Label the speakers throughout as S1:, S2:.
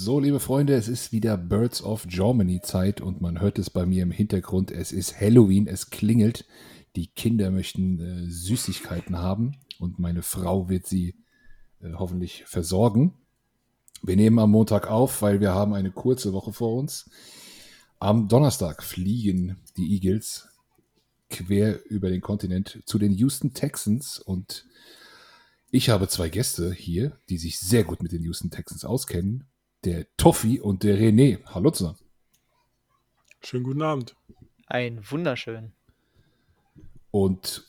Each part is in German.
S1: So, liebe Freunde, es ist wieder Birds of Germany Zeit und man hört es bei mir im Hintergrund. Es ist Halloween, es klingelt. Die Kinder möchten äh, Süßigkeiten haben und meine Frau wird sie äh, hoffentlich versorgen. Wir nehmen am Montag auf, weil wir haben eine kurze Woche vor uns. Am Donnerstag fliegen die Eagles quer über den Kontinent zu den Houston Texans und ich habe zwei Gäste hier, die sich sehr gut mit den Houston Texans auskennen. Der Toffi und der René. Hallo zusammen.
S2: Schönen guten Abend.
S3: Ein wunderschön.
S1: Und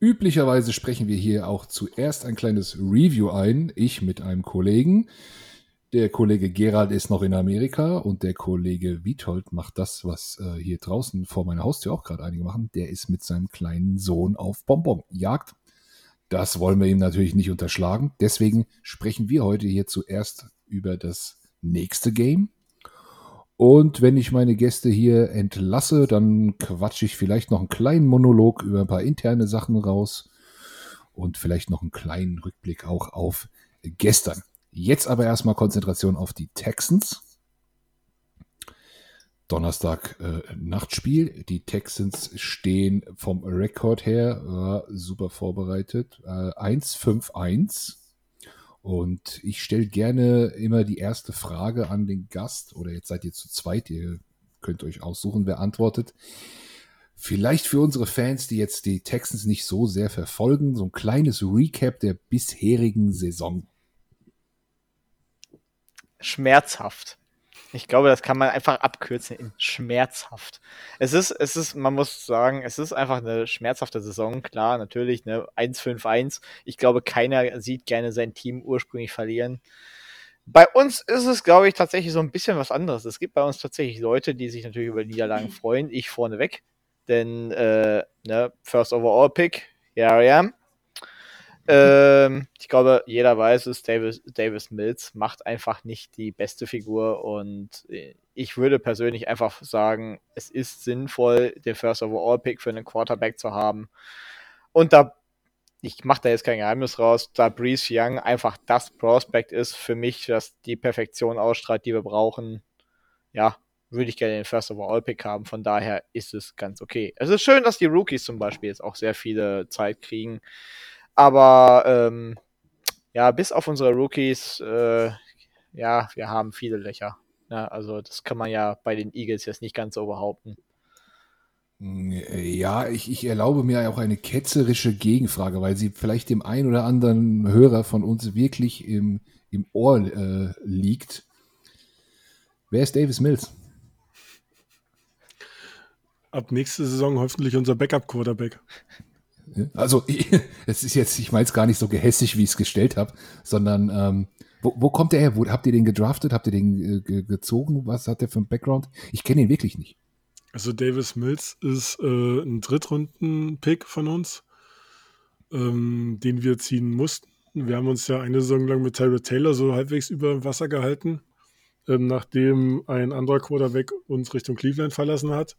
S1: üblicherweise sprechen wir hier auch zuerst ein kleines Review ein. Ich mit einem Kollegen. Der Kollege Gerald ist noch in Amerika und der Kollege Witold macht das, was äh, hier draußen vor meiner Haustür auch gerade einige machen. Der ist mit seinem kleinen Sohn auf Bonbonjagd. Das wollen wir ihm natürlich nicht unterschlagen. Deswegen sprechen wir heute hier zuerst über das nächste Game. Und wenn ich meine Gäste hier entlasse, dann quatsche ich vielleicht noch einen kleinen Monolog über ein paar interne Sachen raus und vielleicht noch einen kleinen Rückblick auch auf gestern. Jetzt aber erstmal Konzentration auf die Texans. Donnerstag äh, Nachtspiel. Die Texans stehen vom Rekord her äh, super vorbereitet. Äh, 1-5-1. Und ich stelle gerne immer die erste Frage an den Gast. Oder jetzt seid ihr zu zweit. Ihr könnt euch aussuchen, wer antwortet. Vielleicht für unsere Fans, die jetzt die Texans nicht so sehr verfolgen, so ein kleines Recap der bisherigen Saison.
S3: Schmerzhaft. Ich glaube, das kann man einfach abkürzen in schmerzhaft. Es ist, es ist, man muss sagen, es ist einfach eine schmerzhafte Saison. Klar, natürlich, ne, 1-5-1. Ich glaube, keiner sieht gerne sein Team ursprünglich verlieren. Bei uns ist es, glaube ich, tatsächlich so ein bisschen was anderes. Es gibt bei uns tatsächlich Leute, die sich natürlich über Niederlagen freuen. Ich vorneweg. Denn, äh, ne, First Overall Pick, here I am. Ähm, ich glaube, jeder weiß es, Davis, Davis Mills macht einfach nicht die beste Figur und ich würde persönlich einfach sagen, es ist sinnvoll, den First Overall Pick für einen Quarterback zu haben. Und da, ich mache da jetzt kein Geheimnis raus, da Breeze Young einfach das Prospect ist für mich, das die Perfektion ausstrahlt, die wir brauchen, ja, würde ich gerne den First Overall Pick haben. Von daher ist es ganz okay. Es ist schön, dass die Rookies zum Beispiel jetzt auch sehr viele Zeit kriegen. Aber ähm, ja, bis auf unsere Rookies, äh, ja, wir haben viele Löcher. Ja, also das kann man ja bei den Eagles jetzt nicht ganz so behaupten.
S1: Ja, ich, ich erlaube mir auch eine ketzerische Gegenfrage, weil sie vielleicht dem einen oder anderen Hörer von uns wirklich im, im Ohr äh, liegt. Wer ist Davis Mills?
S2: Ab nächste Saison hoffentlich unser Backup-Quarterback.
S1: Also, es ist jetzt, ich meine es gar nicht so gehässig, wie ich es gestellt habe, sondern ähm, wo, wo, kommt der her? Wo, habt ihr den gedraftet? Habt ihr den äh, gezogen? Was hat der für einen Background? Ich kenne ihn wirklich nicht.
S2: Also Davis Mills ist äh, ein Drittrunden-Pick von uns, ähm, den wir ziehen mussten. Wir haben uns ja eine Saison lang mit Tyrod Taylor so halbwegs über Wasser gehalten, ähm, nachdem ein anderer Quarterback uns Richtung Cleveland verlassen hat.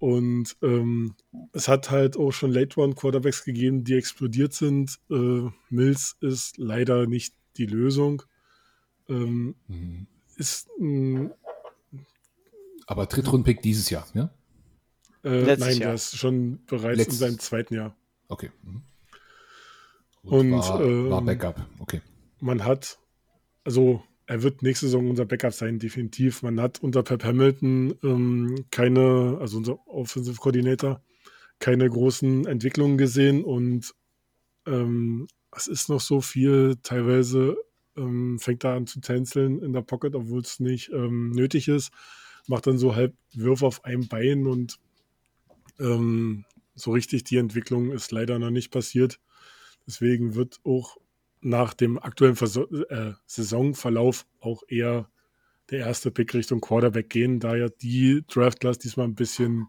S2: Und ähm, es hat halt auch schon Late-Round-Quarterbacks gegeben, die explodiert sind. Äh, Mills ist leider nicht die Lösung. Ähm, mhm. Ist ein,
S1: Aber Drittrunden-Pick dieses Jahr, ja?
S2: Äh, nein, Jahr. der ist schon bereits Letzt... in seinem zweiten Jahr.
S1: Okay. Mhm.
S2: Gut, Und war,
S1: ähm, war Backup, okay.
S2: Man hat, also er wird nächste Saison unser Backup sein, definitiv. Man hat unter Pep Hamilton ähm, keine, also unser Offensive Coordinator, keine großen Entwicklungen gesehen und ähm, es ist noch so viel. Teilweise ähm, fängt er an zu tänzeln in der Pocket, obwohl es nicht ähm, nötig ist. Macht dann so halb Würfe auf einem Bein und ähm, so richtig die Entwicklung ist leider noch nicht passiert. Deswegen wird auch nach dem aktuellen Verso äh, Saisonverlauf auch eher der erste Pick Richtung Quarterback gehen, da ja die Draft Class diesmal ein bisschen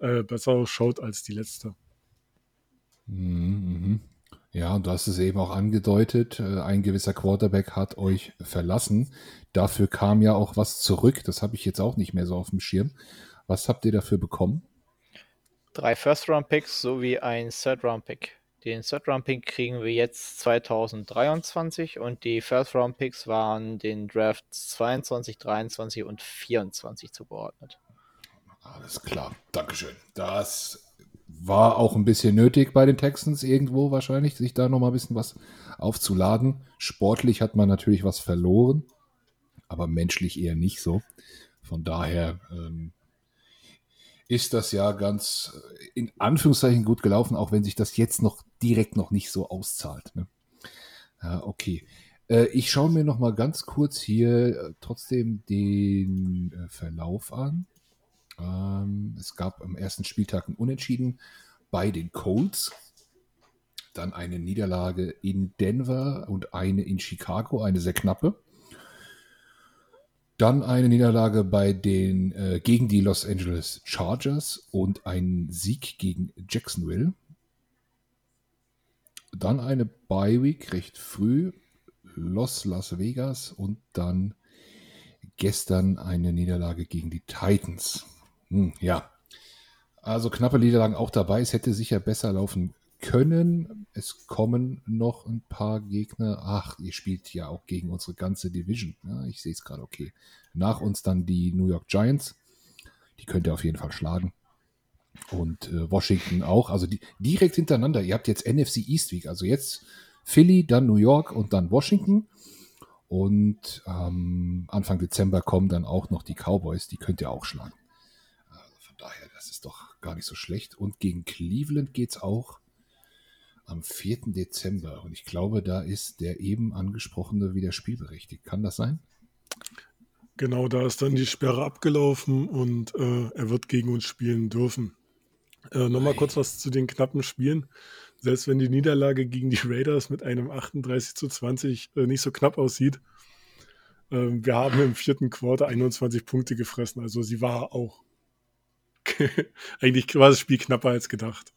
S2: äh, besser schaut als die letzte.
S1: Mhm, mhm. Ja, und du hast es eben auch angedeutet, äh, ein gewisser Quarterback hat euch verlassen. Dafür kam ja auch was zurück. Das habe ich jetzt auch nicht mehr so auf dem Schirm. Was habt ihr dafür bekommen?
S3: Drei First-Round-Picks sowie ein Third-Round-Pick. Den Third-Round-Pick kriegen wir jetzt 2023 und die First-Round-Picks waren den Drafts 22, 23 und 24 zugeordnet.
S1: Alles klar, Dankeschön. Das war auch ein bisschen nötig bei den Texans irgendwo wahrscheinlich, sich da nochmal ein bisschen was aufzuladen. Sportlich hat man natürlich was verloren, aber menschlich eher nicht so. Von daher ähm, ist das ja ganz äh, in Anführungszeichen gut gelaufen, auch wenn sich das jetzt noch direkt noch nicht so auszahlt. Ne? Ja, okay. Äh, ich schaue mir noch mal ganz kurz hier äh, trotzdem den Verlauf an. Ähm, es gab am ersten Spieltag ein Unentschieden bei den Colts. Dann eine Niederlage in Denver und eine in Chicago, eine sehr knappe. Dann eine Niederlage bei den äh, gegen die Los Angeles Chargers und ein Sieg gegen Jacksonville. Dann eine Bye Week recht früh, Los Las Vegas und dann gestern eine Niederlage gegen die Titans. Hm, ja, also knappe Niederlagen auch dabei. Es hätte sicher besser laufen können. Es kommen noch ein paar Gegner. Ach, ihr spielt ja auch gegen unsere ganze Division. Ja, ich sehe es gerade, okay. Nach uns dann die New York Giants. Die könnt ihr auf jeden Fall schlagen. Und äh, Washington auch. Also die, direkt hintereinander. Ihr habt jetzt NFC East Week. Also jetzt Philly, dann New York und dann Washington. Und ähm, Anfang Dezember kommen dann auch noch die Cowboys. Die könnt ihr auch schlagen. Also von daher, das ist doch gar nicht so schlecht. Und gegen Cleveland geht es auch am 4. Dezember. Und ich glaube, da ist der eben angesprochene wieder spielberechtigt. Kann das sein?
S2: Genau, da ist dann die Sperre abgelaufen und äh, er wird gegen uns spielen dürfen. Äh, Nochmal kurz was zu den knappen Spielen. Selbst wenn die Niederlage gegen die Raiders mit einem 38 zu 20 äh, nicht so knapp aussieht, ähm, wir haben im vierten Quarter 21 Punkte gefressen. Also sie war auch eigentlich war das Spiel knapper als gedacht.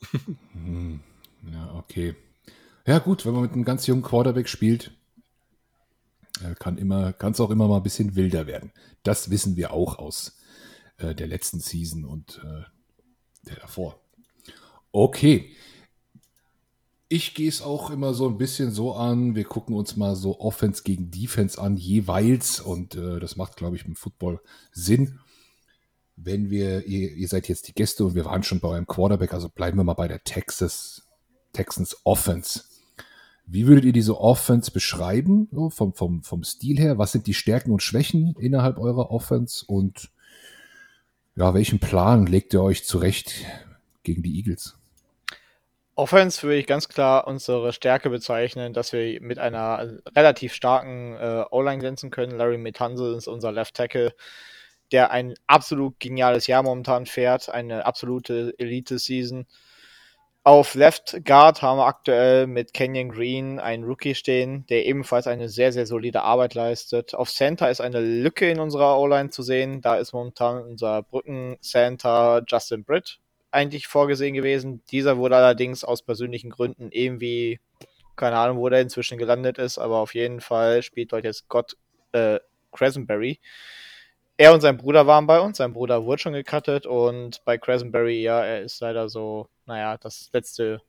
S1: Hm. Ja, okay. Ja, gut, wenn man mit einem ganz jungen Quarterback spielt, äh, kann es auch immer mal ein bisschen wilder werden. Das wissen wir auch aus äh, der letzten Season und äh, der davor. Okay. Ich gehe es auch immer so ein bisschen so an. Wir gucken uns mal so Offense gegen Defense an, jeweils. Und äh, das macht, glaube ich, im Football Sinn. Wenn wir, ihr, ihr seid jetzt die Gäste und wir waren schon bei einem Quarterback, also bleiben wir mal bei der Texas Texans Offense. Wie würdet ihr diese Offense beschreiben, so vom, vom, vom Stil her? Was sind die Stärken und Schwächen innerhalb eurer Offense? Und ja, welchen Plan legt ihr euch zurecht gegen die Eagles?
S3: Offense würde ich ganz klar unsere Stärke bezeichnen, dass wir mit einer relativ starken äh, O-Line glänzen können. Larry Metanze ist unser Left Tackle, der ein absolut geniales Jahr momentan fährt, eine absolute Elite-Season. Auf Left Guard haben wir aktuell mit Kenyon Green einen Rookie stehen, der ebenfalls eine sehr, sehr solide Arbeit leistet. Auf Center ist eine Lücke in unserer O-Line zu sehen. Da ist momentan unser Brücken-Center Justin Britt eigentlich vorgesehen gewesen. Dieser wurde allerdings aus persönlichen Gründen irgendwie, keine Ahnung, wo der inzwischen gelandet ist, aber auf jeden Fall spielt dort jetzt Scott äh, Cressenberry. Er und sein Bruder waren bei uns. Sein Bruder wurde schon gecuttet und bei Cressenberry, ja, er ist leider so naja, das letzte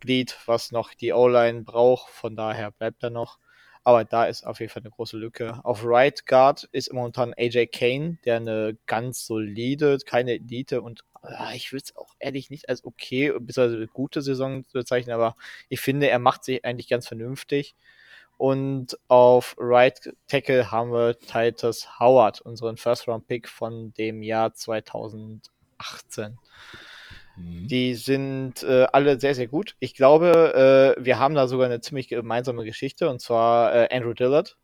S3: Glied, was noch die O-Line braucht. Von daher bleibt er noch. Aber da ist auf jeden Fall eine große Lücke. Auf Right Guard ist momentan AJ Kane, der eine ganz solide, keine Elite und ah, ich würde es auch ehrlich nicht als okay eine gute Saison bezeichnen, aber ich finde, er macht sich eigentlich ganz vernünftig. Und auf Right Tackle haben wir Titus Howard, unseren First Round Pick von dem Jahr 2018. Mhm. Die sind äh, alle sehr, sehr gut. Ich glaube, äh, wir haben da sogar eine ziemlich gemeinsame Geschichte und zwar äh, Andrew Dillard.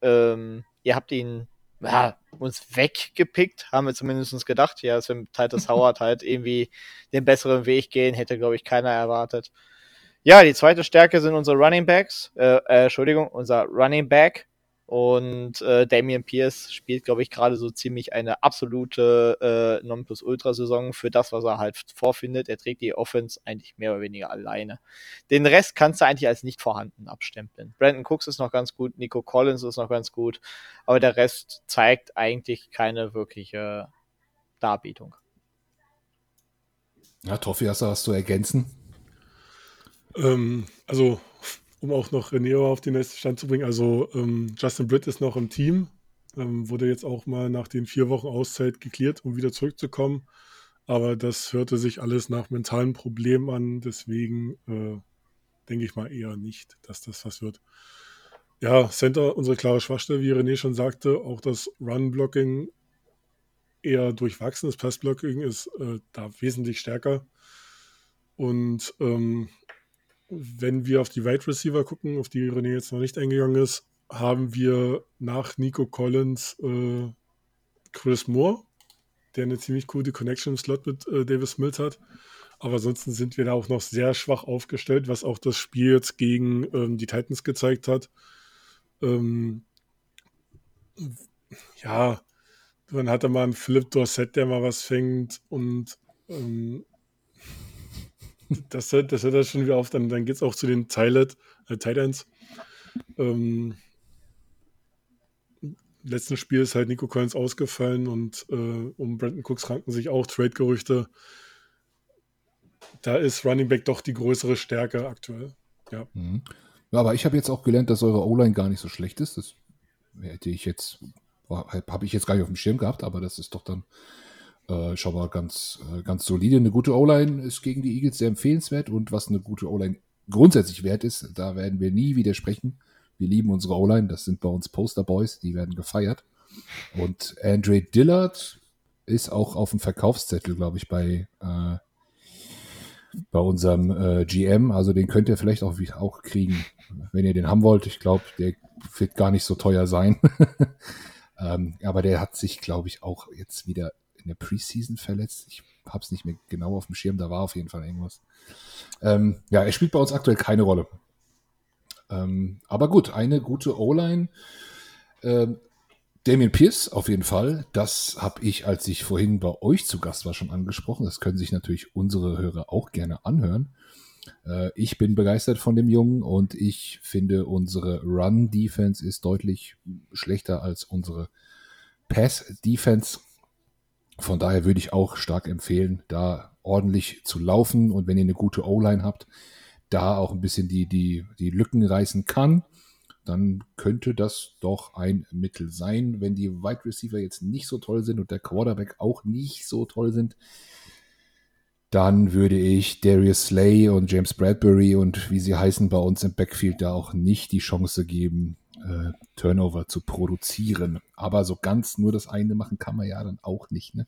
S3: Ähm, ihr habt ihn ja, uns weggepickt, haben wir zumindest gedacht. Ja, dass wir mit Titus Howard halt irgendwie den besseren Weg gehen, hätte, glaube ich, keiner erwartet. Ja, die zweite Stärke sind unsere Running Backs. Äh, äh, Entschuldigung, unser Running Back. Und äh, Damian Pierce spielt, glaube ich, gerade so ziemlich eine absolute äh, Nonplusultra-Saison für das, was er halt vorfindet. Er trägt die Offense eigentlich mehr oder weniger alleine. Den Rest kannst du eigentlich als nicht vorhanden abstempeln. Brandon Cooks ist noch ganz gut, Nico Collins ist noch ganz gut, aber der Rest zeigt eigentlich keine wirkliche Darbietung.
S1: Ja, Toffi, hast du was zu ergänzen?
S2: Ähm, also, um auch noch René auf den nächsten Stand zu bringen, also ähm, Justin Britt ist noch im Team, ähm, wurde jetzt auch mal nach den vier Wochen Auszeit geklärt, um wieder zurückzukommen. Aber das hörte sich alles nach mentalen Problemen an, deswegen äh, denke ich mal eher nicht, dass das was wird. Ja, Center, unsere klare Schwachstelle, wie René schon sagte, auch das Run-Blocking eher durchwachsen. Das Pass-Blocking ist äh, da wesentlich stärker. Und ähm, wenn wir auf die Wide Receiver gucken, auf die René jetzt noch nicht eingegangen ist, haben wir nach Nico Collins äh, Chris Moore, der eine ziemlich gute Connection im Slot mit äh, Davis Mills hat. Aber ansonsten sind wir da auch noch sehr schwach aufgestellt, was auch das Spiel jetzt gegen ähm, die Titans gezeigt hat. Ähm, ja, dann hat er mal einen Philipp Dorset, der mal was fängt und ähm, das, hört, das hört er schon wieder auf. Dann, dann geht es auch zu den Tilet, äh, Titans. Ähm, letzten Spiel ist halt Nico Collins ausgefallen und äh, um Brandon Cooks ranken sich auch Trade-Gerüchte. Da ist Running Back doch die größere Stärke aktuell. Ja.
S1: Mhm. Ja, aber ich habe jetzt auch gelernt, dass eure O-Line gar nicht so schlecht ist. Das hätte ich jetzt, habe ich jetzt gar nicht auf dem Schirm gehabt, aber das ist doch dann äh, schon mal ganz, äh, ganz solide. Eine gute O-Line ist gegen die Eagles sehr empfehlenswert und was eine gute O-Line grundsätzlich wert ist, da werden wir nie widersprechen. Wir lieben unsere O-Line, das sind bei uns Poster-Boys, die werden gefeiert. Und Andre Dillard ist auch auf dem Verkaufszettel, glaube ich, bei äh, bei unserem äh, GM. Also den könnt ihr vielleicht auch, auch kriegen, wenn ihr den haben wollt. Ich glaube, der wird gar nicht so teuer sein. ähm, aber der hat sich, glaube ich, auch jetzt wieder in der Preseason verletzt. Ich habe es nicht mehr genau auf dem Schirm. Da war auf jeden Fall irgendwas. Ähm, ja, er spielt bei uns aktuell keine Rolle. Ähm, aber gut, eine gute O-Line. Ähm, Damien Pierce auf jeden Fall. Das habe ich, als ich vorhin bei euch zu Gast war, schon angesprochen. Das können sich natürlich unsere Hörer auch gerne anhören. Äh, ich bin begeistert von dem Jungen und ich finde, unsere Run-Defense ist deutlich schlechter als unsere Pass-Defense. Von daher würde ich auch stark empfehlen, da ordentlich zu laufen und wenn ihr eine gute O-Line habt, da auch ein bisschen die, die, die Lücken reißen kann dann könnte das doch ein Mittel sein. Wenn die Wide Receiver jetzt nicht so toll sind und der Quarterback auch nicht so toll sind, dann würde ich Darius Slay und James Bradbury und wie sie heißen bei uns im Backfield da auch nicht die Chance geben, äh, Turnover zu produzieren. Aber so ganz nur das eine machen kann man ja dann auch nicht. Ne?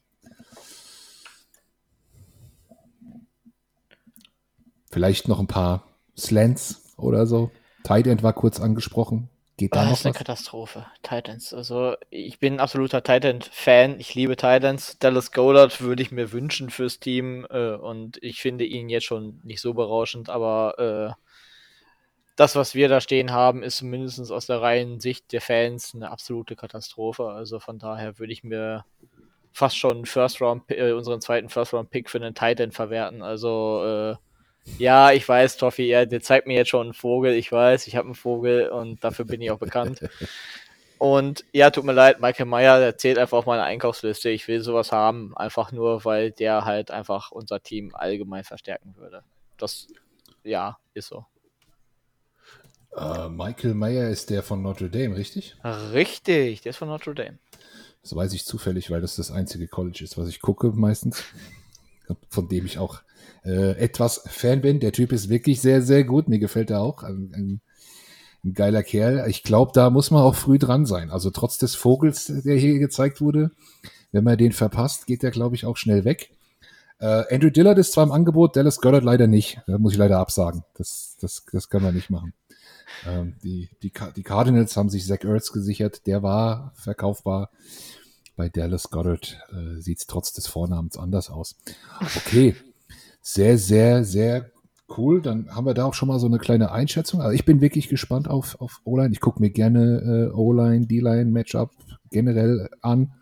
S1: Vielleicht noch ein paar Slants oder so. Tight End war kurz angesprochen. Geht da
S3: ah,
S1: noch
S3: das ist eine
S1: was?
S3: Katastrophe. Titans. Also, ich bin ein absoluter Titan-Fan. Ich liebe Titans. Dallas Goddard würde ich mir wünschen fürs Team. Äh, und ich finde ihn jetzt schon nicht so berauschend. Aber äh, das, was wir da stehen haben, ist zumindest aus der reinen Sicht der Fans eine absolute Katastrophe. Also, von daher würde ich mir fast schon First Round, äh, unseren zweiten First Round Pick für einen Titan verwerten. Also, äh, ja, ich weiß, Toffi, ja, der zeigt mir jetzt schon einen Vogel. Ich weiß, ich habe einen Vogel und dafür bin ich auch bekannt. Und ja, tut mir leid, Michael Meyer erzählt einfach auf meine Einkaufsliste. Ich will sowas haben, einfach nur, weil der halt einfach unser Team allgemein verstärken würde. Das, ja, ist so.
S1: Äh, Michael Mayer ist der von Notre Dame, richtig?
S3: Richtig, der ist von Notre Dame.
S1: Das weiß ich zufällig, weil das das einzige College ist, was ich gucke meistens. Von dem ich auch äh, etwas Fan bin. Der Typ ist wirklich sehr, sehr gut. Mir gefällt er auch. Ein, ein, ein geiler Kerl. Ich glaube, da muss man auch früh dran sein. Also trotz des Vogels, der hier gezeigt wurde, wenn man den verpasst, geht der, glaube ich, auch schnell weg. Äh, Andrew Dillard ist zwar im Angebot, Dallas Goddard leider nicht. Da muss ich leider absagen. Das, das, das kann man nicht machen. Ähm, die, die, die Cardinals haben sich Zach Ertz gesichert. Der war verkaufbar. Bei Dallas Goddard äh, sieht es trotz des Vornamens anders aus. Okay, sehr, sehr, sehr cool. Dann haben wir da auch schon mal so eine kleine Einschätzung. Also ich bin wirklich gespannt auf, auf O-Line. Ich gucke mir gerne äh, O-Line, D-Line, Matchup generell an.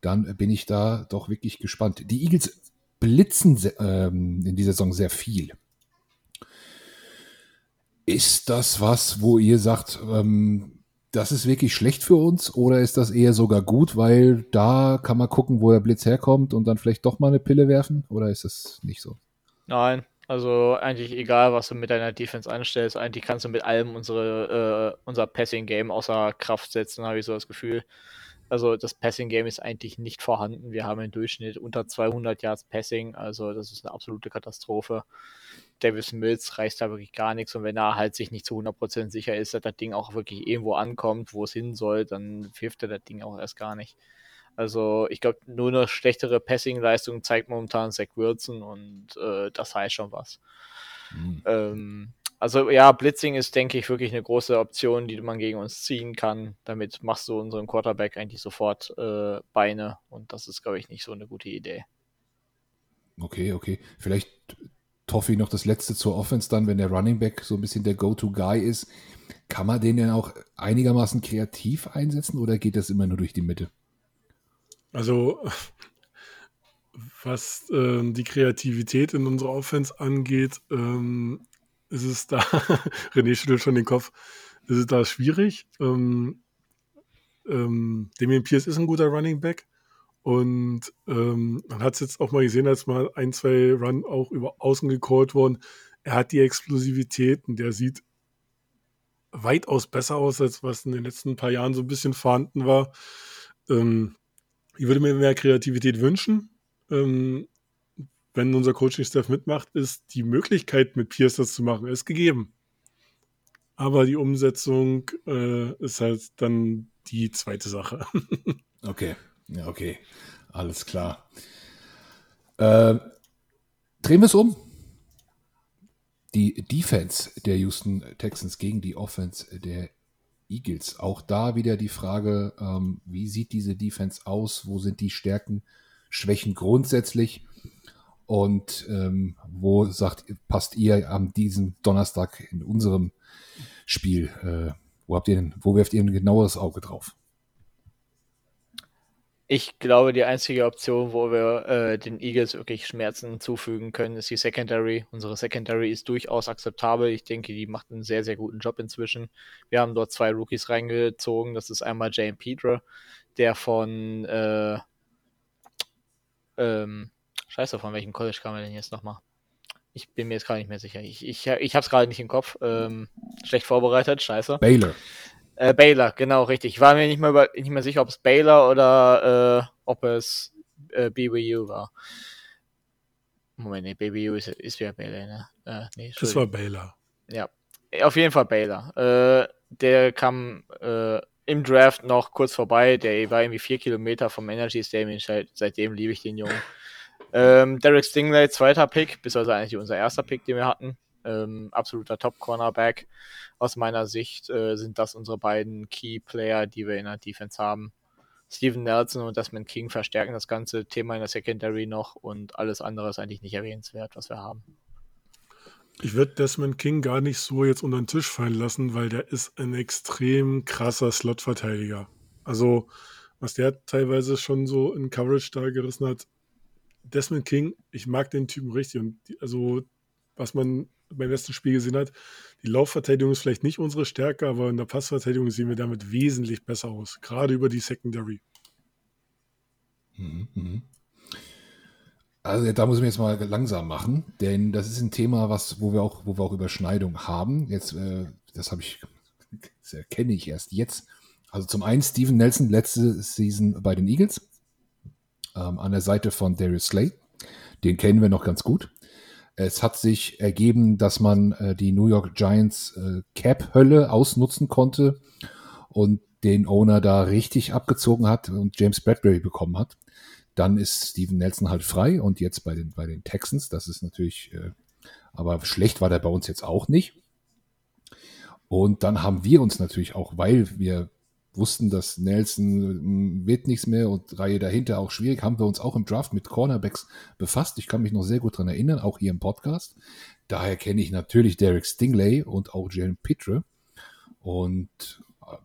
S1: Dann bin ich da doch wirklich gespannt. Die Eagles blitzen ähm, in dieser Saison sehr viel. Ist das was, wo ihr sagt, ähm, das ist wirklich schlecht für uns oder ist das eher sogar gut, weil da kann man gucken, wo der Blitz herkommt und dann vielleicht doch mal eine Pille werfen oder ist das nicht so?
S3: Nein, Also eigentlich egal, was du mit deiner Defense anstellst, eigentlich kannst du mit allem unsere, äh, unser Passing-Game außer Kraft setzen, habe ich so das Gefühl. Also das Passing-Game ist eigentlich nicht vorhanden. Wir haben im Durchschnitt unter 200 Yards Passing, also das ist eine absolute Katastrophe. Davis Mills reißt da wirklich gar nichts und wenn er halt sich nicht zu 100% sicher ist, dass das Ding auch wirklich irgendwo ankommt, wo es hin soll, dann wirft er das Ding auch erst gar nicht. Also ich glaube, nur eine schlechtere Passing-Leistung zeigt momentan Zach Wilson und äh, das heißt schon was. Mhm. Ähm, also ja, Blitzing ist, denke ich, wirklich eine große Option, die man gegen uns ziehen kann. Damit machst du unseren Quarterback eigentlich sofort äh, Beine und das ist, glaube ich, nicht so eine gute Idee.
S1: Okay, okay. Vielleicht Toffi noch das letzte zur Offense dann, wenn der Running Back so ein bisschen der Go-To-Guy ist. Kann man den denn auch einigermaßen kreativ einsetzen oder geht das immer nur durch die Mitte?
S2: Also, was ähm, die Kreativität in unserer Offense angeht, ähm, ist es da, René schüttelt schon den Kopf, ist es da schwierig. Ähm, ähm, Damien Pierce ist ein guter Running Back und ähm, man hat es jetzt auch mal gesehen, als mal ein, zwei Run auch über außen gecallt wurden. Er hat die Explosivität und der sieht weitaus besser aus, als was in den letzten paar Jahren so ein bisschen vorhanden war. Ähm, ich würde mir mehr Kreativität wünschen. Ähm, wenn unser Coaching-Staff mitmacht, ist die Möglichkeit, mit Pierce das zu machen, ist gegeben. Aber die Umsetzung äh, ist halt dann die zweite Sache.
S1: okay, ja, okay, alles klar. Äh, drehen wir es um. Die Defense der Houston Texans gegen die Offense der Eagles. Auch da wieder die Frage, ähm, wie sieht diese Defense aus? Wo sind die Stärken, Schwächen grundsätzlich? Und ähm, wo sagt, passt ihr am diesem Donnerstag in unserem Spiel? Äh, wo habt ihr denn, wo werft ihr ein genaueres Auge drauf?
S3: Ich glaube, die einzige Option, wo wir äh, den Eagles wirklich Schmerzen zufügen können, ist die Secondary. Unsere Secondary ist durchaus akzeptabel. Ich denke, die macht einen sehr, sehr guten Job inzwischen. Wir haben dort zwei Rookies reingezogen. Das ist einmal Jane Pedro, der von äh, ähm, Scheiße, von welchem College kam er denn jetzt nochmal? Ich bin mir jetzt gerade nicht mehr sicher. Ich, ich, ich habe es gerade nicht im Kopf. Ähm, schlecht vorbereitet, scheiße.
S1: Baylor.
S3: Äh, Baylor, genau, richtig. Ich war mir nicht mehr, über, nicht mehr sicher, ob es Baylor oder äh, ob es äh, BYU war. Moment, nee, BYU ist, ist wieder Baylor, ne?
S2: Äh, nee, das war Baylor.
S3: Ja, auf jeden Fall Baylor. Äh, der kam äh, im Draft noch kurz vorbei. Der war irgendwie vier Kilometer vom Energy Stadium. Seitdem liebe ich den Jungen. Ähm, Derek Stingley, zweiter Pick, bis also eigentlich unser erster Pick, den wir hatten. Ähm, absoluter Top-Cornerback aus meiner Sicht äh, sind das unsere beiden Key-Player, die wir in der Defense haben. Steven Nelson und Desmond King verstärken das ganze Thema in der Secondary noch und alles andere ist eigentlich nicht erwähnenswert, was wir haben.
S2: Ich würde Desmond King gar nicht so jetzt unter den Tisch fallen lassen, weil der ist ein extrem krasser Slot-Verteidiger. Also, was der teilweise schon so in Coverage da gerissen hat. Desmond King, ich mag den Typen richtig. Und die, also, was man beim letzten Spiel gesehen hat, die Laufverteidigung ist vielleicht nicht unsere Stärke, aber in der Passverteidigung sehen wir damit wesentlich besser aus, gerade über die Secondary.
S1: Mhm, mhm. Also da muss ich mir jetzt mal langsam machen, denn das ist ein Thema, was, wo wir auch, wo wir auch Überschneidung haben. Jetzt, äh, das habe ich, das erkenne ich erst jetzt. Also zum einen Steven Nelson letzte Season bei den Eagles ähm, an der Seite von Darius Slay. Den kennen wir noch ganz gut. Es hat sich ergeben, dass man äh, die New York Giants äh, Cap-Hölle ausnutzen konnte und den Owner da richtig abgezogen hat und James Bradbury bekommen hat. Dann ist Steven Nelson halt frei und jetzt bei den, bei den Texans, das ist natürlich, äh, aber schlecht war der bei uns jetzt auch nicht. Und dann haben wir uns natürlich auch, weil wir wussten, dass Nelson hm, wird nichts mehr und Reihe dahinter auch schwierig, haben wir uns auch im Draft mit Cornerbacks befasst. Ich kann mich noch sehr gut daran erinnern, auch hier im Podcast. Daher kenne ich natürlich Derek Stingley und auch Jalen Pitre. Und äh,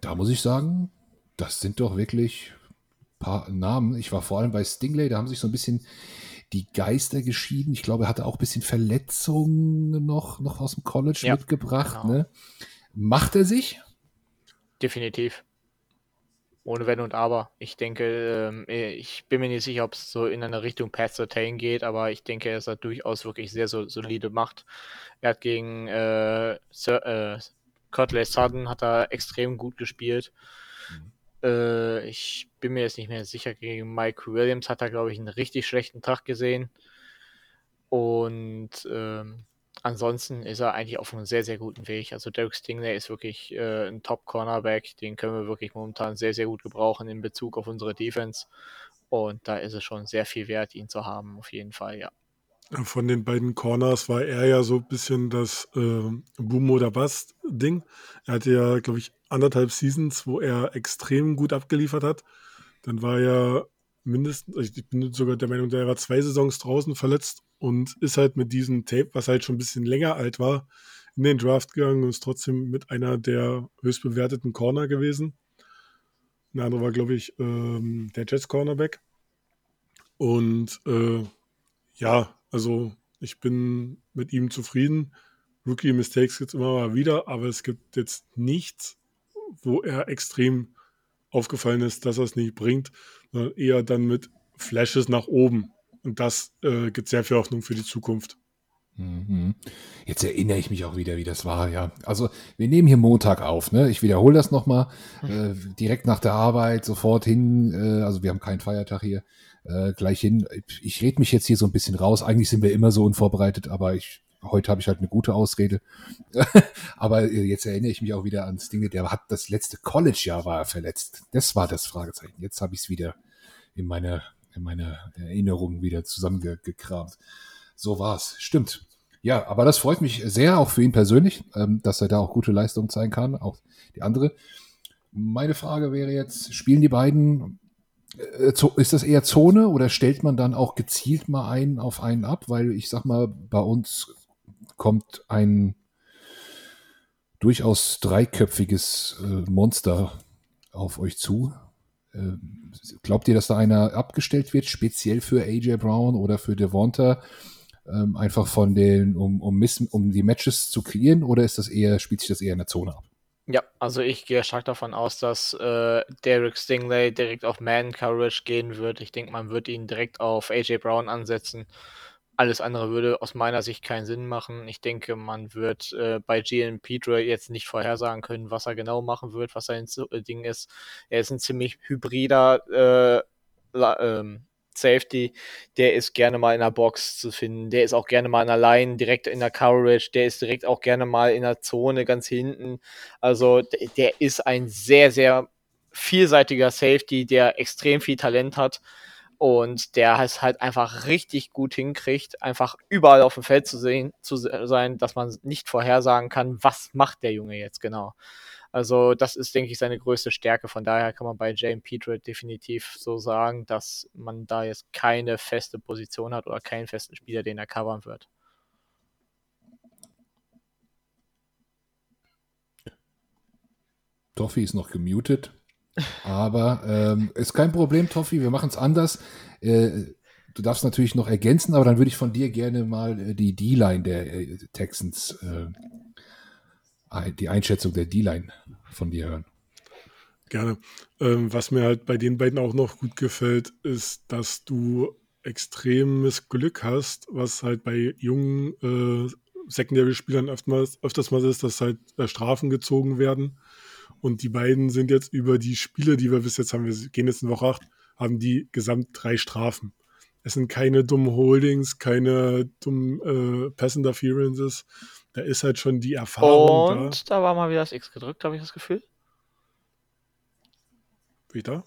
S1: da muss ich sagen, das sind doch wirklich ein paar Namen. Ich war vor allem bei Stingley, da haben sich so ein bisschen die Geister geschieden. Ich glaube, er hatte auch ein bisschen Verletzungen noch, noch aus dem College ja, mitgebracht. Genau. Ne? Macht er sich?
S3: Definitiv. ohne Wenn und Aber. Ich denke, ähm, ich bin mir nicht sicher, ob es so in eine Richtung Pass Certain geht, aber ich denke, er ist da durchaus wirklich sehr so, solide macht. Er hat gegen äh, Sir, äh, Curtley Sutton hat er extrem gut gespielt. Mhm. Äh, ich bin mir jetzt nicht mehr sicher, gegen Mike Williams hat er, glaube ich, einen richtig schlechten Tag gesehen. Und ähm, ansonsten ist er eigentlich auf einem sehr, sehr guten Weg. Also Derek Stingley ist wirklich äh, ein Top-Cornerback. Den können wir wirklich momentan sehr, sehr gut gebrauchen in Bezug auf unsere Defense. Und da ist es schon sehr viel wert, ihn zu haben, auf jeden Fall, ja.
S2: Von den beiden Corners war er ja so ein bisschen das äh, Boom oder Bust Ding. Er hatte ja, glaube ich, anderthalb Seasons, wo er extrem gut abgeliefert hat. Dann war er mindestens, also ich bin sogar der Meinung, der war zwei Saisons draußen verletzt und ist halt mit diesem Tape, was halt schon ein bisschen länger alt war, in den Draft gegangen und ist trotzdem mit einer der höchst bewerteten Corner gewesen. Eine andere war, glaube ich, ähm, der Jets Cornerback. Und äh, ja, also ich bin mit ihm zufrieden. Rookie Mistakes gibt es immer mal wieder, aber es gibt jetzt nichts, wo er extrem aufgefallen ist, dass er es nicht bringt, eher dann mit Flashes nach oben. Und das äh, gibt sehr viel Hoffnung für die Zukunft.
S1: Mhm. Jetzt erinnere ich mich auch wieder, wie das war, ja. Also wir nehmen hier Montag auf, ne? Ich wiederhole das nochmal. Äh, direkt nach der Arbeit, sofort hin, äh, also wir haben keinen Feiertag hier, äh, gleich hin. Ich rede mich jetzt hier so ein bisschen raus. Eigentlich sind wir immer so unvorbereitet, aber ich, heute habe ich halt eine gute Ausrede. aber äh, jetzt erinnere ich mich auch wieder ans Dinge, der hat das letzte College-Jahr war er verletzt. Das war das Fragezeichen. Jetzt habe ich es wieder in meine in meine Erinnerungen wieder zusammengekramt. So war's. Stimmt. Ja, aber das freut mich sehr, auch für ihn persönlich, ähm, dass er da auch gute Leistungen zeigen kann, auch die andere. Meine Frage wäre jetzt, spielen die beiden, äh, ist das eher Zone oder stellt man dann auch gezielt mal einen auf einen ab? Weil ich sag mal, bei uns kommt ein durchaus dreiköpfiges äh, Monster auf euch zu. Äh, glaubt ihr, dass da einer abgestellt wird, speziell für AJ Brown oder für Devonta? Ähm, einfach von den, um, um, um die Matches zu kreieren, oder ist das eher, spielt sich das eher in der Zone ab?
S3: Ja, also ich gehe stark davon aus, dass äh, Derek Stingley direkt auf Man Coverage gehen wird. Ich denke, man wird ihn direkt auf AJ Brown ansetzen. Alles andere würde aus meiner Sicht keinen Sinn machen. Ich denke, man wird äh, bei Gian Pedro jetzt nicht vorhersagen können, was er genau machen wird, was sein äh, Ding ist. Er ist ein ziemlich hybrider äh, ähm, Safety, der ist gerne mal in der Box zu finden, der ist auch gerne mal in der Line, direkt in der Coverage, der ist direkt auch gerne mal in der Zone ganz hinten. Also der ist ein sehr, sehr vielseitiger Safety, der extrem viel Talent hat und der es halt einfach richtig gut hinkriegt, einfach überall auf dem Feld zu sehen, zu sein, dass man nicht vorhersagen kann, was macht der Junge jetzt genau. Also das ist, denke ich, seine größte Stärke. Von daher kann man bei Jane Petrie definitiv so sagen, dass man da jetzt keine feste Position hat oder keinen festen Spieler, den er covern wird.
S1: Toffi ist noch gemutet. Aber ähm, ist kein Problem, Toffi, wir machen es anders. Äh, du darfst natürlich noch ergänzen, aber dann würde ich von dir gerne mal äh, die D-Line der äh, Texans, äh, die Einschätzung der D-Line von dir hören.
S2: Gerne. Ähm, was mir halt bei den beiden auch noch gut gefällt, ist, dass du extremes Glück hast, was halt bei jungen äh, Secondary-Spielern öfters, öfters mal ist, dass halt äh, Strafen gezogen werden und die beiden sind jetzt über die Spiele, die wir bis jetzt haben, wir gehen jetzt in Woche 8, haben die gesamt drei Strafen. Es sind keine dummen Holdings, keine dummen äh, Pass Interferences. Da ist halt schon die Erfahrung
S3: Und da. da war mal wieder das X gedrückt, habe ich das Gefühl.
S2: Wieder?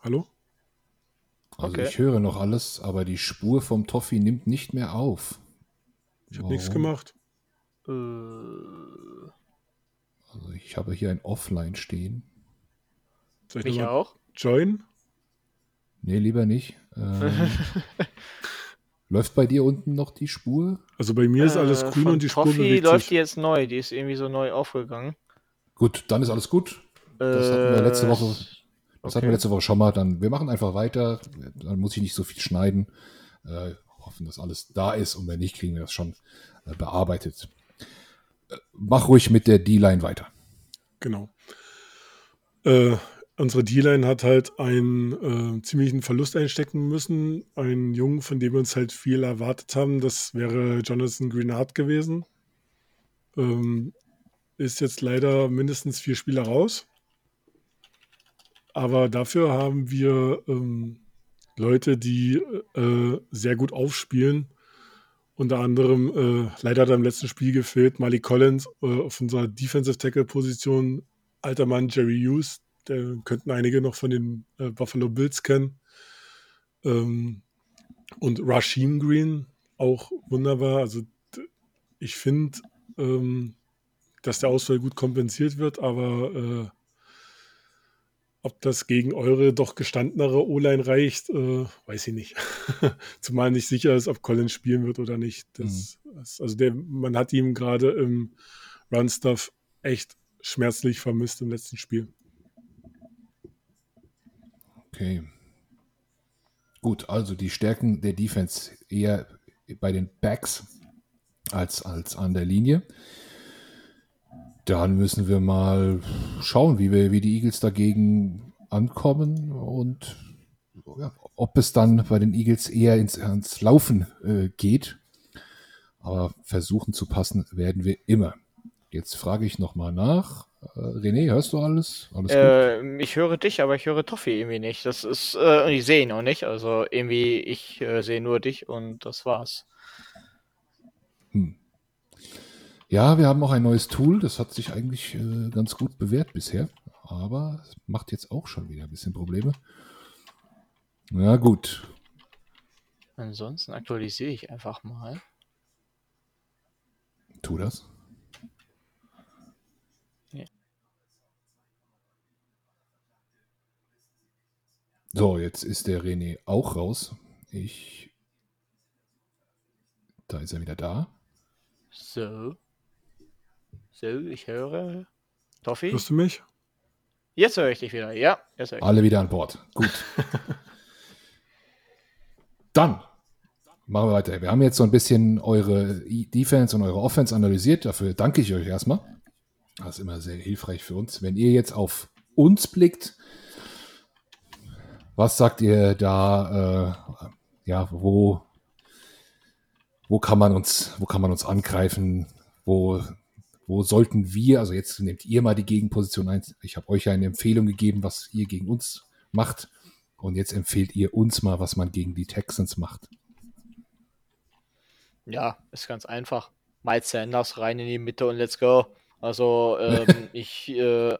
S2: Hallo?
S1: Also okay. ich höre noch alles, aber die Spur vom Toffee nimmt nicht mehr auf.
S2: Ich habe nichts gemacht. Äh,
S1: ich habe hier ein Offline stehen.
S3: Soll ich, ich auch?
S2: Join?
S1: Nee, lieber nicht. Ähm, läuft bei dir unten noch die Spur?
S2: Also bei mir ist alles äh, grün und die Spur Toffee bewegt
S3: läuft die jetzt neu. Die ist irgendwie so neu aufgegangen.
S1: Gut, dann ist alles gut. Das hatten wir letzte Woche. Das okay. hatten wir letzte Woche schon mal. Dann, wir machen einfach weiter. Dann muss ich nicht so viel schneiden. Äh, hoffen, dass alles da ist. Und wenn nicht, kriegen wir das schon äh, bearbeitet mach ruhig mit der D-Line weiter.
S2: Genau. Äh, unsere D-Line hat halt einen äh, ziemlichen Verlust einstecken müssen. Einen Jungen, von dem wir uns halt viel erwartet haben. Das wäre Jonathan Greenard gewesen. Ähm, ist jetzt leider mindestens vier Spiele raus. Aber dafür haben wir ähm, Leute, die äh, sehr gut aufspielen. Unter anderem, äh, leider hat er im letzten Spiel gefehlt, Malik Collins äh, auf unserer Defensive Tackle-Position, alter Mann Jerry Hughes, der könnten einige noch von den äh, Buffalo Bills kennen. Ähm, und Rasheen Green, auch wunderbar. Also ich finde, ähm, dass der Ausfall gut kompensiert wird, aber äh, ob das gegen eure doch gestandenere O-Line reicht, äh, weiß ich nicht. Zumal nicht sicher ist, ob Collins spielen wird oder nicht. Das, mhm. das, also der, man hat ihm gerade im Run-Stuff echt schmerzlich vermisst im letzten Spiel.
S1: Okay. Gut, also die Stärken der Defense eher bei den Backs als, als an der Linie. Dann müssen wir mal schauen, wie, wir, wie die Eagles dagegen ankommen und ja, ob es dann bei den Eagles eher ins, ins Laufen äh, geht. Aber versuchen zu passen werden wir immer. Jetzt frage ich nochmal nach. Äh, René, hörst du alles? alles
S3: äh, ich höre dich, aber ich höre Toffi irgendwie nicht. Das ist, äh, ich sehe ihn auch nicht. Also irgendwie, ich äh, sehe nur dich und das war's.
S1: Hm. Ja, wir haben auch ein neues Tool. Das hat sich eigentlich äh, ganz gut bewährt bisher. Aber es macht jetzt auch schon wieder ein bisschen Probleme. Na gut.
S3: Ansonsten aktualisiere ich einfach mal.
S1: Tu das. So, jetzt ist der René auch raus. Ich. Da ist er wieder da.
S3: So. So, ich höre. Toffi?
S2: Hörst du mich?
S3: Jetzt höre ich dich wieder. Ja, jetzt höre ich
S1: Alle wieder an Bord. Gut. Dann machen wir weiter. Wir haben jetzt so ein bisschen eure Defense und eure Offense analysiert. Dafür danke ich euch erstmal. Das ist immer sehr hilfreich für uns. Wenn ihr jetzt auf uns blickt, was sagt ihr da? Äh, ja, wo, wo kann man uns, wo kann man uns angreifen? Wo, wo sollten wir, also jetzt nehmt ihr mal die Gegenposition ein. Ich habe euch ja eine Empfehlung gegeben, was ihr gegen uns macht. Und jetzt empfehlt ihr uns mal, was man gegen die Texans macht.
S3: Ja, ist ganz einfach. Miles Sanders rein in die Mitte und let's go. Also ähm, ich äh,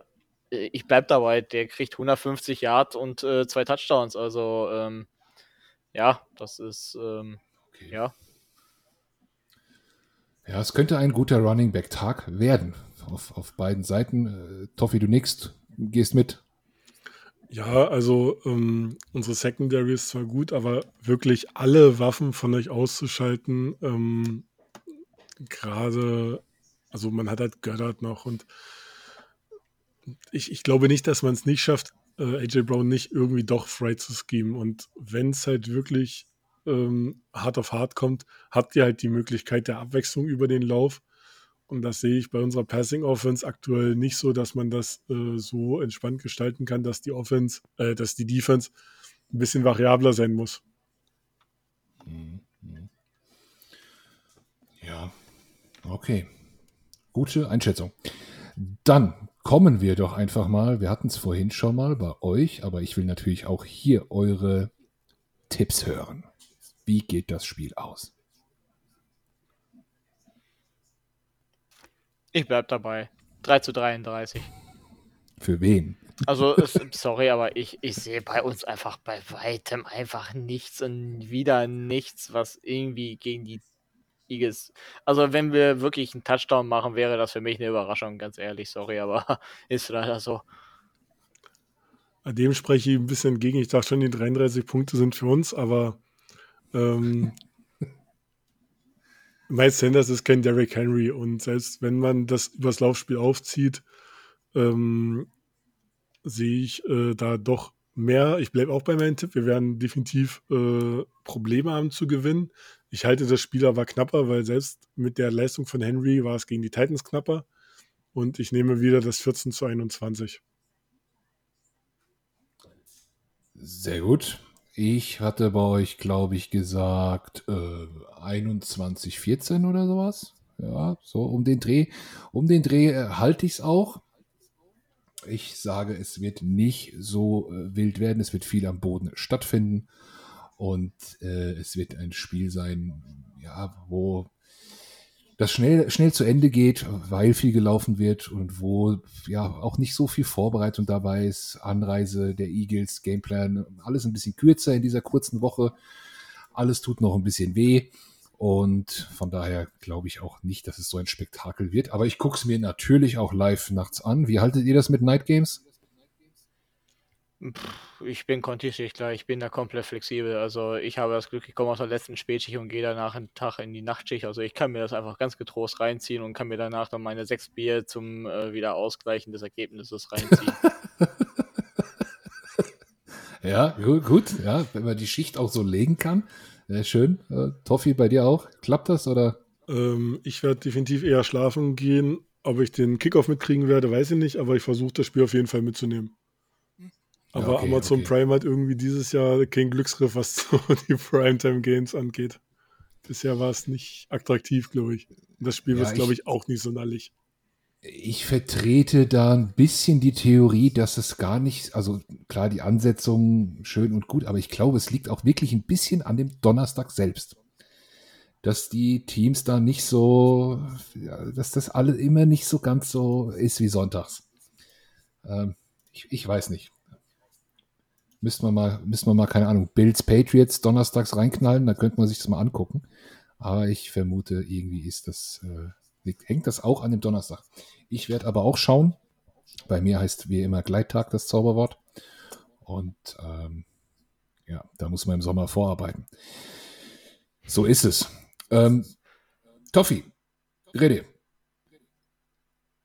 S3: ich bleibe dabei, der kriegt 150 Yard und äh, zwei Touchdowns. Also ähm, ja, das ist ähm, okay. ja.
S1: Ja, es könnte ein guter Running Back Tag werden auf, auf beiden Seiten. Äh, Toffi, du nix, gehst mit.
S2: Ja, also ähm, unsere Secondary ist zwar gut, aber wirklich alle Waffen von euch auszuschalten, ähm, gerade, also man hat halt Göttert noch und ich, ich glaube nicht, dass man es nicht schafft, äh, AJ Brown nicht irgendwie doch frei zu schemen. Und wenn es halt wirklich ähm, hart auf hart kommt, habt ihr halt die Möglichkeit der Abwechslung über den Lauf. Und das sehe ich bei unserer Passing Offense aktuell nicht so, dass man das äh, so entspannt gestalten kann, dass die Offense, äh, dass die Defense ein bisschen variabler sein muss. Mhm.
S1: Ja, okay. Gute Einschätzung. Dann kommen wir doch einfach mal, wir hatten es vorhin schon mal bei euch, aber ich will natürlich auch hier eure Tipps hören. Wie geht das Spiel aus?
S3: Ich bleib dabei. 3 zu 33.
S1: Für wen?
S3: Also, sorry, aber ich, ich sehe bei uns einfach bei weitem einfach nichts und wieder nichts, was irgendwie gegen die Eagles. Also, wenn wir wirklich einen Touchdown machen, wäre das für mich eine Überraschung, ganz ehrlich. Sorry, aber ist leider so.
S2: Dem spreche ich ein bisschen entgegen. Ich dachte schon, die 33 Punkte sind für uns, aber ähm, Miles Sanders ist kein Derrick Henry und selbst wenn man das übers Laufspiel aufzieht, ähm, sehe ich äh, da doch mehr. Ich bleibe auch bei meinem Tipp. Wir werden definitiv äh, Probleme haben zu gewinnen. Ich halte das Spiel aber knapper, weil selbst mit der Leistung von Henry war es gegen die Titans knapper. Und ich nehme wieder das 14 zu 21.
S1: Sehr gut. Ich hatte bei euch, glaube ich, gesagt äh, 21, 14 oder sowas. Ja, so um den Dreh. Um den Dreh äh, halte ich es auch. Ich sage, es wird nicht so äh, wild werden. Es wird viel am Boden stattfinden. Und äh, es wird ein Spiel sein, ja, wo das schnell, schnell zu Ende geht, weil viel gelaufen wird und wo ja auch nicht so viel Vorbereitung dabei ist. Anreise der Eagles, Gameplan, alles ein bisschen kürzer in dieser kurzen Woche. Alles tut noch ein bisschen weh. Und von daher glaube ich auch nicht, dass es so ein Spektakel wird. Aber ich gucke es mir natürlich auch live nachts an. Wie haltet ihr das mit Night Games?
S3: Ich bin Conti-Schichtler, ich bin da komplett flexibel. Also ich habe das Glück, ich komme aus der letzten Spätschicht und gehe danach einen Tag in die Nachtschicht. Also ich kann mir das einfach ganz getrost reinziehen und kann mir danach dann meine sechs Bier zum äh, wieder Ausgleichen des Ergebnisses reinziehen.
S1: ja, gut, ja, wenn man die Schicht auch so legen kann. Ja, schön. Äh, Toffi, bei dir auch? Klappt das oder?
S2: Ähm, ich werde definitiv eher schlafen gehen. Ob ich den Kickoff mitkriegen werde, weiß ich nicht, aber ich versuche das Spiel auf jeden Fall mitzunehmen. Aber okay, Amazon okay. Prime hat irgendwie dieses Jahr kein Glücksgriff, was so die Primetime Games angeht. Bisher war es nicht attraktiv, glaube ich. Und das Spiel ja, wird, glaube ich, auch nicht sonderlich.
S1: Ich vertrete da ein bisschen die Theorie, dass es gar nicht, also klar, die Ansetzung schön und gut, aber ich glaube, es liegt auch wirklich ein bisschen an dem Donnerstag selbst. Dass die Teams da nicht so, ja, dass das alle immer nicht so ganz so ist wie sonntags. Ähm, ich, ich weiß nicht. Müssten wir mal, müssten wir mal, keine Ahnung, Bills Patriots donnerstags reinknallen, da könnte man sich das mal angucken. Aber ich vermute, irgendwie ist das, äh, hängt das auch an dem Donnerstag. Ich werde aber auch schauen. Bei mir heißt wie immer Gleittag das Zauberwort. Und ähm, ja, da muss man im Sommer vorarbeiten. So ist es. Ähm, Toffi, Rede.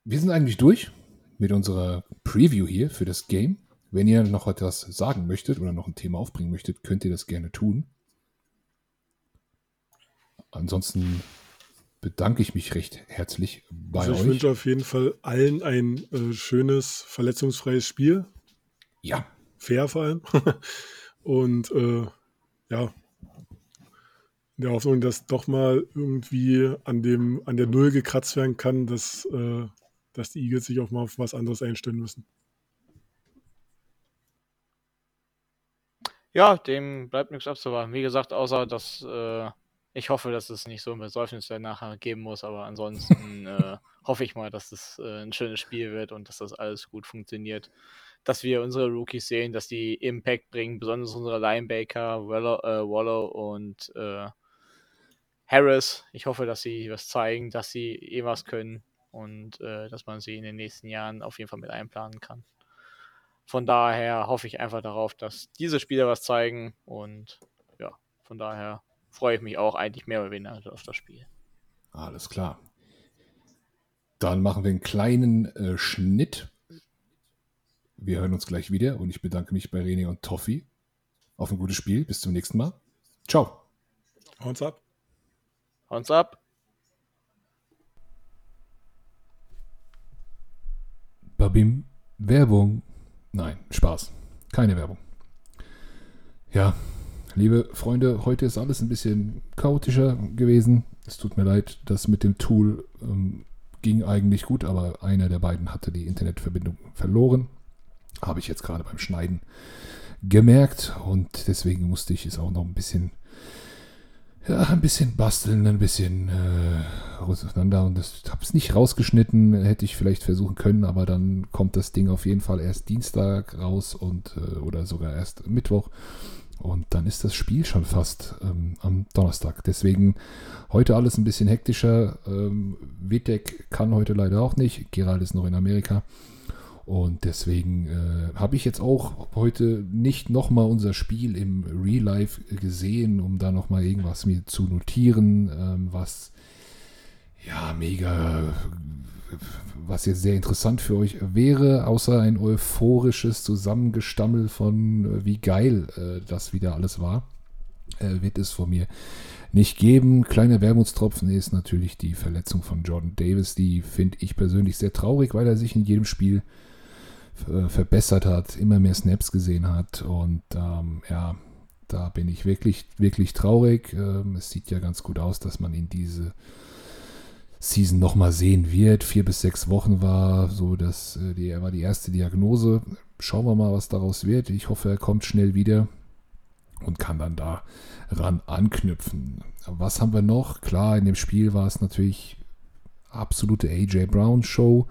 S1: Wir sind eigentlich durch mit unserer Preview hier für das Game. Wenn ihr noch etwas sagen möchtet oder noch ein Thema aufbringen möchtet, könnt ihr das gerne tun. Ansonsten bedanke ich mich recht herzlich bei also ich euch.
S2: Ich wünsche auf jeden Fall allen ein äh, schönes, verletzungsfreies Spiel.
S1: Ja.
S2: Fair vor allem. Und äh, ja, in der Hoffnung, dass doch mal irgendwie an, dem, an der Null gekratzt werden kann, dass, äh, dass die Eagles sich auch mal auf was anderes einstellen müssen.
S3: Ja, dem bleibt nichts abzuwarten. Wie gesagt, außer dass äh, ich hoffe, dass es nicht so ein Besäufnis nachher geben muss, aber ansonsten äh, hoffe ich mal, dass es äh, ein schönes Spiel wird und dass das alles gut funktioniert. Dass wir unsere Rookies sehen, dass die Impact bringen, besonders unsere Linebacker, Wallow, äh, Wallow und äh, Harris. Ich hoffe, dass sie was zeigen, dass sie eh was können und äh, dass man sie in den nächsten Jahren auf jeden Fall mit einplanen kann. Von daher hoffe ich einfach darauf, dass diese Spieler was zeigen und ja, von daher freue ich mich auch eigentlich mehr oder weniger auf das Spiel.
S1: Alles klar. Dann machen wir einen kleinen äh, Schnitt. Wir hören uns gleich wieder und ich bedanke mich bei René und Toffi. Auf ein gutes Spiel. Bis zum nächsten Mal. Ciao.
S2: Uns ab.
S3: Uns ab.
S1: Babim. Werbung. Nein, Spaß. Keine Werbung. Ja, liebe Freunde, heute ist alles ein bisschen chaotischer gewesen. Es tut mir leid, das mit dem Tool ähm, ging eigentlich gut, aber einer der beiden hatte die Internetverbindung verloren. Habe ich jetzt gerade beim Schneiden gemerkt und deswegen musste ich es auch noch ein bisschen ja, ein bisschen basteln, ein bisschen äh, auseinander und das habe es nicht rausgeschnitten, hätte ich vielleicht versuchen können, aber dann kommt das Ding auf jeden Fall erst Dienstag raus und äh, oder sogar erst Mittwoch und dann ist das Spiel schon fast ähm, am Donnerstag. Deswegen heute alles ein bisschen hektischer. Ähm, Vitek kann heute leider auch nicht. Gerald ist noch in Amerika. Und deswegen äh, habe ich jetzt auch heute nicht nochmal unser Spiel im Real Life gesehen, um da nochmal irgendwas mir zu notieren, ähm, was ja mega, was jetzt sehr interessant für euch wäre, außer ein euphorisches Zusammengestammel von äh, wie geil äh, das wieder alles war, äh, wird es von mir nicht geben. Kleiner Wermutstropfen ist natürlich die Verletzung von Jordan Davis, die finde ich persönlich sehr traurig, weil er sich in jedem Spiel verbessert hat, immer mehr Snaps gesehen hat. Und ähm, ja, da bin ich wirklich, wirklich traurig. Ähm, es sieht ja ganz gut aus, dass man in diese Season nochmal sehen wird. Vier bis sechs Wochen war so, dass äh, die, war die erste Diagnose. Schauen wir mal, was daraus wird. Ich hoffe, er kommt schnell wieder und kann dann daran anknüpfen. Was haben wir noch? Klar, in dem Spiel war es natürlich absolute AJ Brown Show.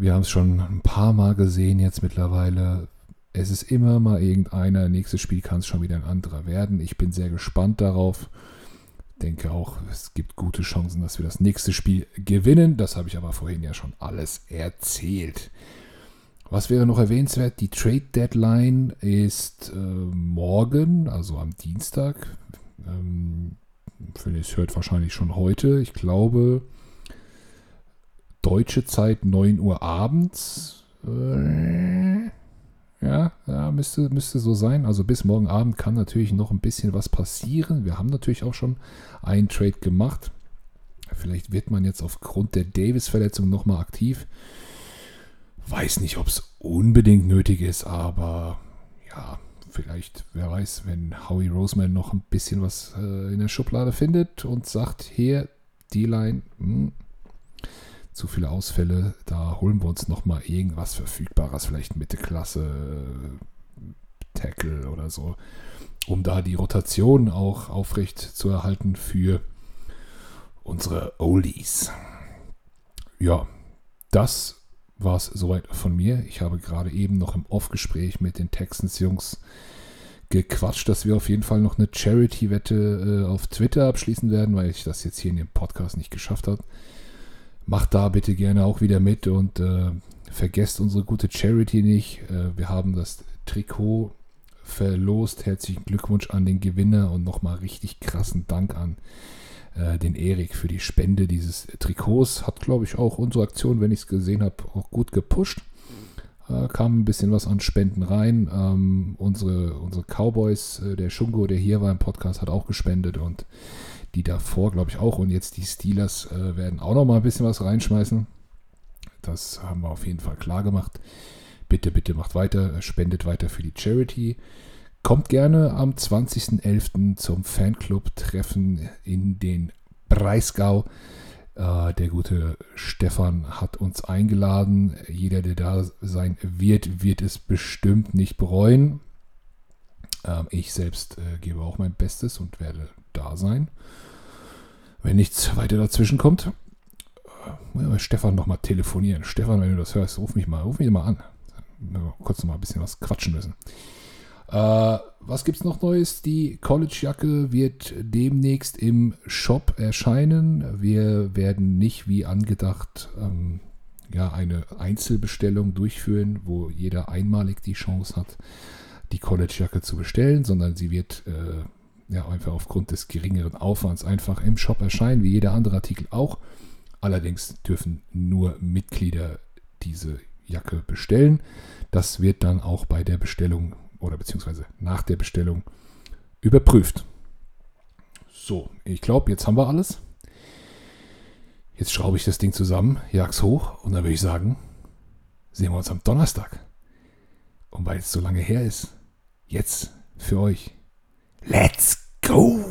S1: Wir haben es schon ein paar Mal gesehen jetzt mittlerweile. Es ist immer mal irgendeiner. Nächstes Spiel kann es schon wieder ein anderer werden. Ich bin sehr gespannt darauf. Denke auch, es gibt gute Chancen, dass wir das nächste Spiel gewinnen. Das habe ich aber vorhin ja schon alles erzählt. Was wäre noch erwähnenswert? Die Trade Deadline ist äh, morgen, also am Dienstag. Ähm, es hört wahrscheinlich schon heute. Ich glaube, deutsche Zeit 9 Uhr abends. Äh, ja, ja müsste, müsste so sein. Also bis morgen Abend kann natürlich noch ein bisschen was passieren. Wir haben natürlich auch schon einen Trade gemacht. Vielleicht wird man jetzt aufgrund der Davis-Verletzung nochmal aktiv. Weiß nicht, ob es unbedingt nötig ist, aber ja, vielleicht, wer weiß, wenn Howie Roseman noch ein bisschen was äh, in der Schublade findet und sagt, hier, die Line, hm, zu viele Ausfälle. Da holen wir uns nochmal irgendwas Verfügbares, vielleicht Mittelklasse, Tackle oder so, um da die Rotation auch aufrecht zu erhalten für unsere Oldies. Ja, das war es soweit von mir. Ich habe gerade eben noch im Off-Gespräch mit den Texans-Jungs gequatscht, dass wir auf jeden Fall noch eine Charity-Wette äh, auf Twitter abschließen werden, weil ich das jetzt hier in dem Podcast nicht geschafft habe macht da bitte gerne auch wieder mit und äh, vergesst unsere gute Charity nicht. Äh, wir haben das Trikot verlost. Herzlichen Glückwunsch an den Gewinner und nochmal richtig krassen Dank an äh, den Erik für die Spende dieses Trikots. Hat, glaube ich, auch unsere Aktion, wenn ich es gesehen habe, auch gut gepusht. Äh, kam ein bisschen was an Spenden rein. Ähm, unsere, unsere Cowboys, äh, der Shungo, der hier war im Podcast, hat auch gespendet und die davor, glaube ich, auch. Und jetzt die Steelers äh, werden auch noch mal ein bisschen was reinschmeißen. Das haben wir auf jeden Fall klar gemacht. Bitte, bitte macht weiter, spendet weiter für die Charity. Kommt gerne am 20.11. zum Fanclub-Treffen in den Breisgau. Äh, der gute Stefan hat uns eingeladen. Jeder, der da sein wird, wird es bestimmt nicht bereuen. Ähm, ich selbst äh, gebe auch mein Bestes und werde da sein. Wenn nichts weiter dazwischen kommt, äh, Stefan noch mal telefonieren. Stefan, wenn du das hörst, ruf mich mal, ruf mich mal an. Wir kurz noch mal ein bisschen was quatschen müssen. Äh, was es noch Neues? Die College-Jacke wird demnächst im Shop erscheinen. Wir werden nicht wie angedacht ähm, ja, eine Einzelbestellung durchführen, wo jeder einmalig die Chance hat, die College-Jacke zu bestellen, sondern sie wird äh, ja einfach aufgrund des geringeren Aufwands einfach im Shop erscheinen, wie jeder andere Artikel auch. Allerdings dürfen nur Mitglieder diese Jacke bestellen. Das wird dann auch bei der Bestellung oder beziehungsweise nach der Bestellung überprüft. So, ich glaube, jetzt haben wir alles. Jetzt schraube ich das Ding zusammen, jag's hoch und dann würde ich sagen, sehen wir uns am Donnerstag. Und weil es so lange her ist, jetzt für euch Let's Go!